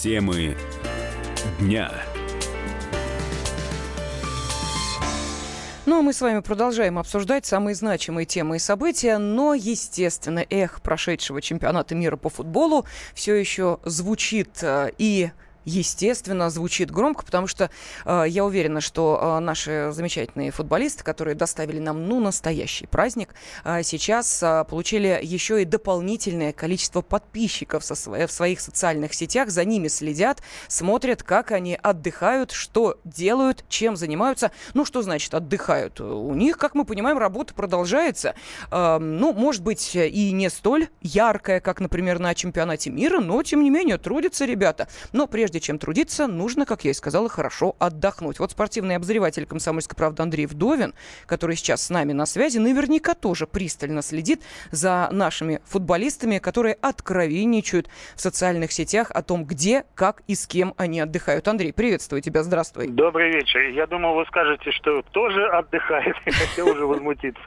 Темы дня. Ну, а мы с вами продолжаем обсуждать самые значимые темы и события, но, естественно, эх прошедшего чемпионата мира по футболу все еще звучит э, и естественно, звучит громко, потому что э, я уверена, что э, наши замечательные футболисты, которые доставили нам, ну, настоящий праздник, э, сейчас э, получили еще и дополнительное количество подписчиков со в своих социальных сетях, за ними следят, смотрят, как они отдыхают, что делают, чем занимаются. Ну, что значит отдыхают? У них, как мы понимаем, работа продолжается. Э, ну, может быть, и не столь яркая, как, например, на чемпионате мира, но, тем не менее, трудятся ребята. Но прежде чем трудиться, нужно, как я и сказала, хорошо отдохнуть. Вот спортивный обозреватель «Комсомольской правды» Андрей Вдовин, который сейчас с нами на связи, наверняка тоже пристально следит за нашими футболистами, которые откровенничают в социальных сетях о том, где, как и с кем они отдыхают. Андрей, приветствую тебя, здравствуй. Добрый вечер. Я думал, вы скажете, что тоже отдыхает. Хотел уже возмутиться.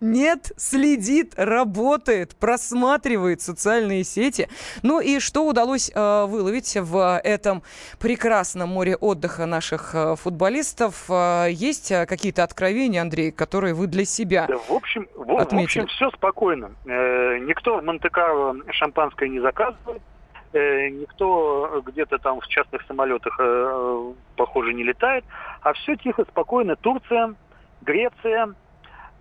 Нет, следит, работает, просматривает социальные сети. Ну и что удалось э, выловить в этом прекрасном море отдыха наших э, футболистов? Э, есть э, какие-то откровения, Андрей, которые вы для себя Да, в общем, в, в Отметили. общем, все спокойно. Э, никто в Монте-Карло шампанское не заказывает. Э, никто где-то там в частных самолетах, э, похоже, не летает. А все тихо, спокойно. Турция, Греция.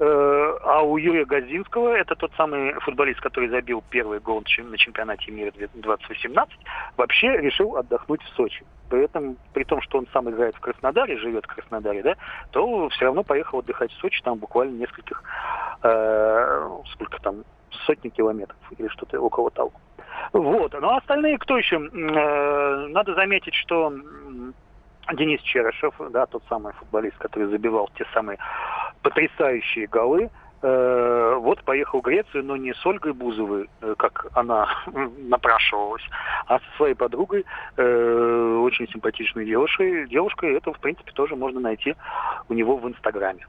Э, а у Юрия Газинского, это тот самый футболист, который забил первый гол на чемпионате мира 2018, вообще решил отдохнуть в Сочи. При этом, при том, что он сам играет в Краснодаре, живет в Краснодаре, да, то все равно поехал отдыхать в Сочи, там буквально нескольких, э, сколько там, сотни километров или что-то около того. Вот. Ну а остальные кто еще? Э, надо заметить, что Денис Черышев, да, тот самый футболист, который забивал те самые потрясающие голы, э, вот поехал в Грецию, но не с Ольгой Бузовой, э, как она напрашивалась, а со своей подругой, э, очень симпатичной девушкой. Девушкой это, в принципе, тоже можно найти у него в Инстаграме.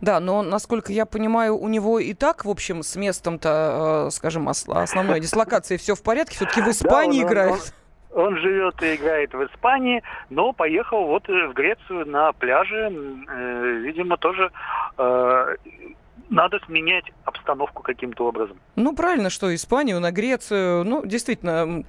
Да, но, насколько я понимаю, у него и так, в общем, с местом-то, скажем, ос- основной дислокации все в порядке. Все-таки в Испании он- играет. Он живет и играет в Испании, но поехал вот э, в Грецию на пляже. Э, видимо, тоже э, надо сменять обстановку каким-то образом. Ну, правильно, что Испанию, на Грецию. Ну, действительно,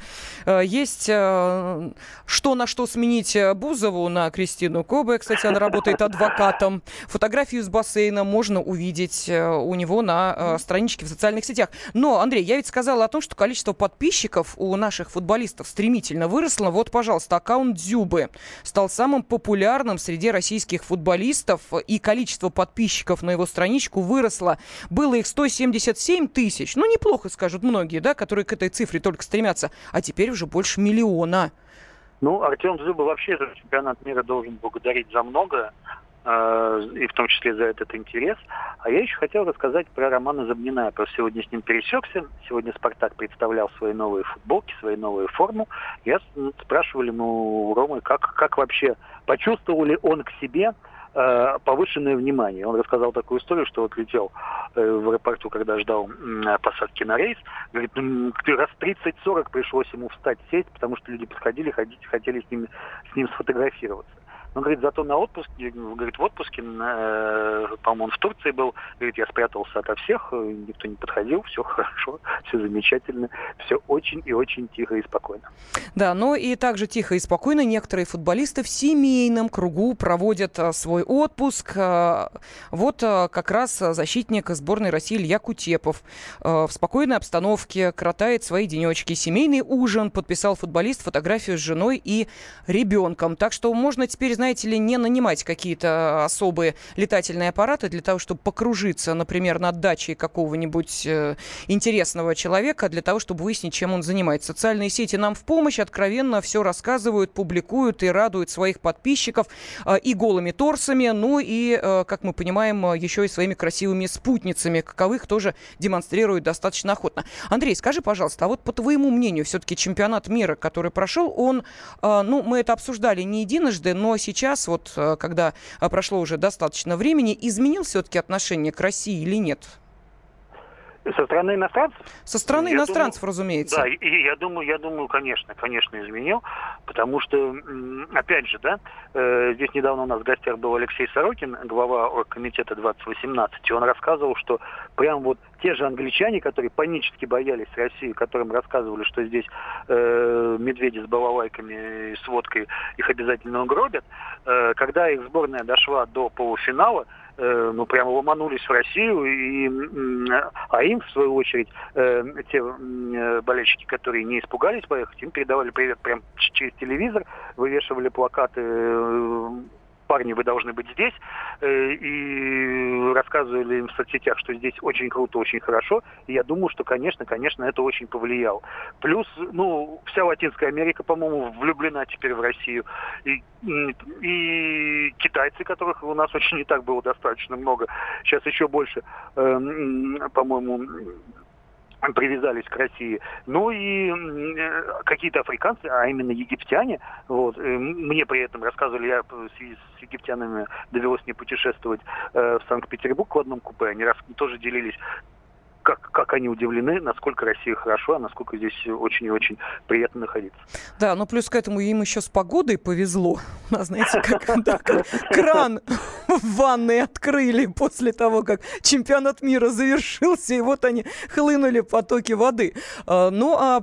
э, есть э, что на что сменить э, Бузову на Кристину Кобе. Кстати, она работает адвокатом. Фотографию с бассейна можно увидеть у него на страничке в социальных сетях. Но, Андрей, я ведь сказала о том, что количество подписчиков у наших футболистов стремительно выросло. Вот, пожалуйста, аккаунт Дзюбы стал самым популярным среди российских футболистов. И количество подписчиков на его страничку выросло. Было их 177 тысяч. Ну, неплохо, скажут многие, да, которые к этой цифре только стремятся. А теперь уже больше миллиона. Ну, Артем Зуба вообще этот чемпионат мира должен благодарить за многое, э, и в том числе за этот интерес. А я еще хотел рассказать про Романа Забнина. Я просто сегодня с ним пересекся. Сегодня «Спартак» представлял свои новые футболки, свои новые форму. Я спрашивали ему у Ромы, как, как вообще, почувствовал ли он к себе повышенное внимание. Он рассказал такую историю, что вот летел э, в аэропорту, когда ждал м, посадки на рейс. Говорит, «М, раз 30-40 пришлось ему встать, сесть, потому что люди подходили, ходить, хотели с ним, с ним сфотографироваться. Он говорит, зато на отпуске, говорит, в отпуске, э, по-моему, он в Турции был, говорит, я спрятался ото всех, э, никто не подходил, все хорошо, все замечательно, все очень и очень тихо и спокойно. Да, но и также тихо и спокойно некоторые футболисты в семейном кругу проводят а, свой отпуск. Вот как раз защитник сборной России Илья Кутепов в спокойной обстановке кротает свои денечки. Семейный ужин подписал футболист фотографию с женой и ребенком. Так что можно теперь, знаете ли, не нанимать какие-то особые летательные аппараты для того, чтобы покружиться, например, над дачей какого-нибудь э, интересного человека, для того, чтобы выяснить, чем он занимается. Социальные сети нам в помощь, откровенно все рассказывают, публикуют и радуют своих подписчиков э, и голыми торсами, ну и, э, как мы понимаем, э, еще и своими красивыми спутницами, каковых тоже демонстрируют достаточно охотно. Андрей, скажи, пожалуйста, а вот по твоему мнению, все-таки чемпионат мира, который прошел, он, э, ну, мы это обсуждали не единожды, но сейчас, вот, э, когда э, прошло уже достаточно времени, изменил все-таки отношение к России или нет? Со стороны иностранцев? Со стороны Я иностранцев, думаю, разумеется. Да, и я думаю, я думаю, конечно, конечно, изменил, потому что, опять же, да, э, здесь недавно у нас в гостях был Алексей Сорокин, глава оргкомитета 2018, и он рассказывал, что прям вот те же англичане, которые панически боялись России, которым рассказывали, что здесь э, медведи с балалайками и с водкой их обязательно угробят, э, когда их сборная дошла до полуфинала, ну, прямо ломанулись в Россию, и, а им, в свою очередь, э, те э, болельщики, которые не испугались поехать, им передавали привет прямо через телевизор, вывешивали плакаты э, парни, вы должны быть здесь, э, и рассказывали им в соцсетях, что здесь очень круто, очень хорошо. И я думаю, что, конечно, конечно, это очень повлияло. Плюс, ну, вся Латинская Америка, по-моему, влюблена теперь в Россию. И, и китайцы, которых у нас очень не так было достаточно много, сейчас еще больше, э, по-моему, привязались к России. Ну и э, какие-то африканцы, а именно египтяне, вот, э, мне при этом рассказывали, я с египтянами довелось мне путешествовать э, в Санкт-Петербург в одном купе, они тоже делились как, как они удивлены, насколько Россия хорошо, а насколько здесь очень и очень приятно находиться. Да, но плюс к этому им еще с погодой повезло. Нас, знаете, как, да, кран в ванной открыли после того, как чемпионат мира завершился, и вот они хлынули потоки воды. А, Ну, а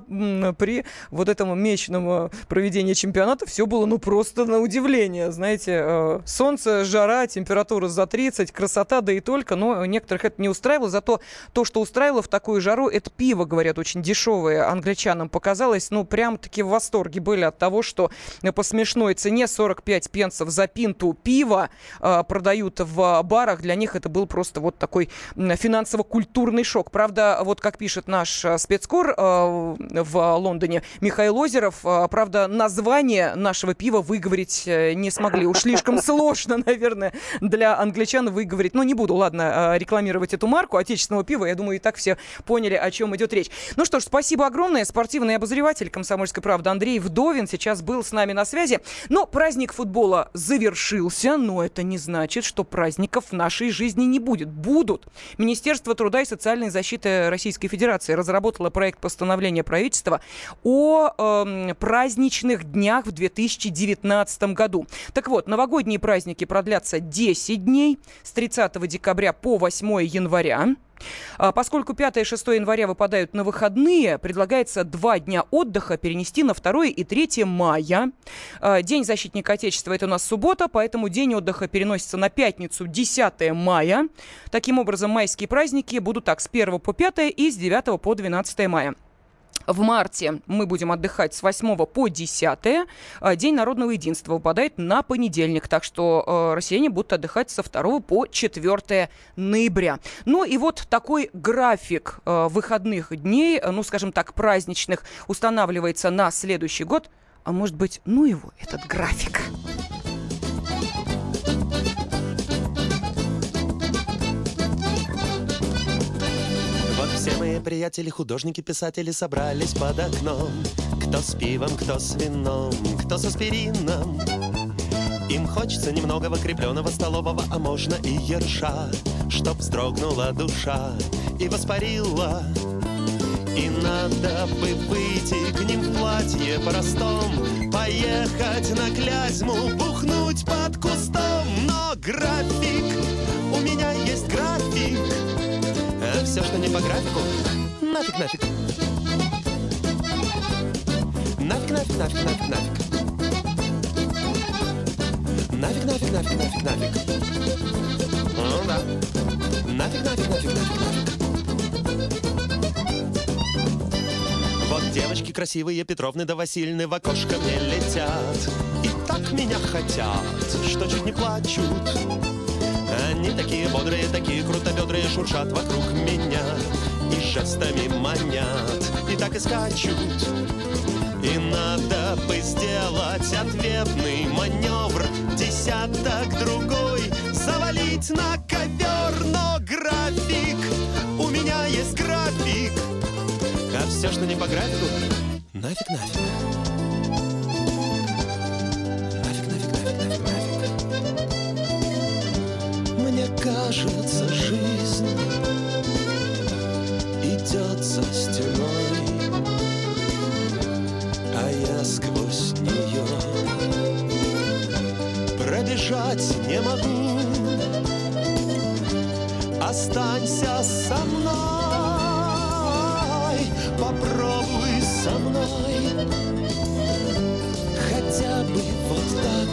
при вот этом месячном а, проведении чемпионата все было, ну, просто на удивление. Знаете, а, солнце, жара, температура за 30, красота, да и только, но некоторых это не устраивало. Зато то, что устраивало в такую жару, это пиво, говорят, очень дешевое. Англичанам показалось, ну, прям-таки в восторге были от того, что по смешной цене 45 пенсов за пинту пива э, продают в барах. Для них это был просто вот такой финансово-культурный шок. Правда, вот как пишет наш э, спецкор э, в Лондоне Михаил Озеров, э, правда, название нашего пива выговорить э, не смогли. Уж слишком сложно, наверное, для англичан выговорить. Ну, не буду, ладно, рекламировать эту марку отечественного пива. Я думаю, так все поняли, о чем идет речь. Ну что ж, спасибо огромное. Спортивный обозреватель «Комсомольской правды» Андрей Вдовин сейчас был с нами на связи. Но праздник футбола завершился, но это не значит, что праздников в нашей жизни не будет. Будут. Министерство труда и социальной защиты Российской Федерации разработало проект постановления правительства о эм, праздничных днях в 2019 году. Так вот, новогодние праздники продлятся 10 дней с 30 декабря по 8 января. А, Поскольку 5 и 6 января выпадают на выходные, предлагается два дня отдыха перенести на 2 и 3 мая. А, День защитника Отечества – это у нас суббота, поэтому день отдыха переносится на пятницу 10 мая. Таким образом, майские праздники будут так с 1 по 5 и с 9 по 12 мая. В марте мы будем отдыхать с 8 по 10. А, День народного единства выпадает на понедельник, так что э, россияне будут отдыхать со 2 по 4 ноября. Ну и вот такой график э, выходных дней, э, ну скажем так, праздничных, устанавливается на следующий год. А может быть, ну его, этот график. Все приятели, художники, писатели собрались под окном. Кто с пивом, кто с вином, кто с аспирином. Им хочется немного крепленного столового, а можно и ерша, Чтоб вздрогнула душа и воспарила. И надо бы выйти к ним в платье простом, Поехать на Клязьму, бухнуть под кустом. Но график, у меня есть график, все, что не по графику, нафиг, нафиг. Нафиг, нафиг, нафиг, нафиг, нафиг. Нафиг, нафиг, нафиг, нафиг, нафиг. Ну да. Нафиг, нафиг, нафиг, нафиг, нафиг. Вот девочки красивые Петровны да Васильны в окошко мне летят И так меня хотят, что чуть не плачут Они такие бодрые, такие крутобедрые Шуршат вокруг меня и жестами манят. И так и скачут. И надо бы сделать ответный маневр Десяток другой завалить на ковер Но график, у меня есть график. А все, что не по графику, нафиг, нафиг Останься со мной, попробуй со мной, хотя бы вот так.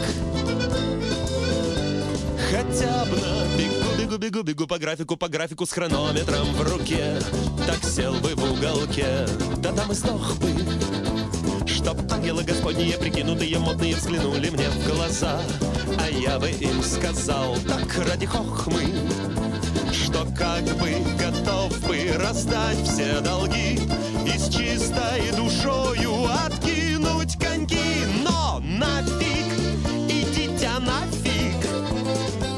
Хотя бы на бегу, бегу, бегу, бегу по графику, по графику с хронометром в руке. Так сел бы в уголке, да там и сдох бы. Чтоб ангелы господние, прикинутые, модные, взглянули мне в глаза. А я бы им сказал, так ради хохмы, как бы готов бы раздать все долги и с чистой душою откинуть коньки. Но нафиг, идите нафиг.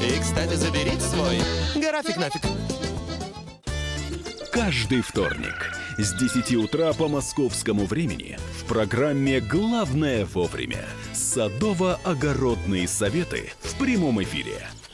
И, кстати, заберите свой график нафиг. Каждый вторник с 10 утра по московскому времени в программе «Главное вовремя» садово-огородные советы в прямом эфире.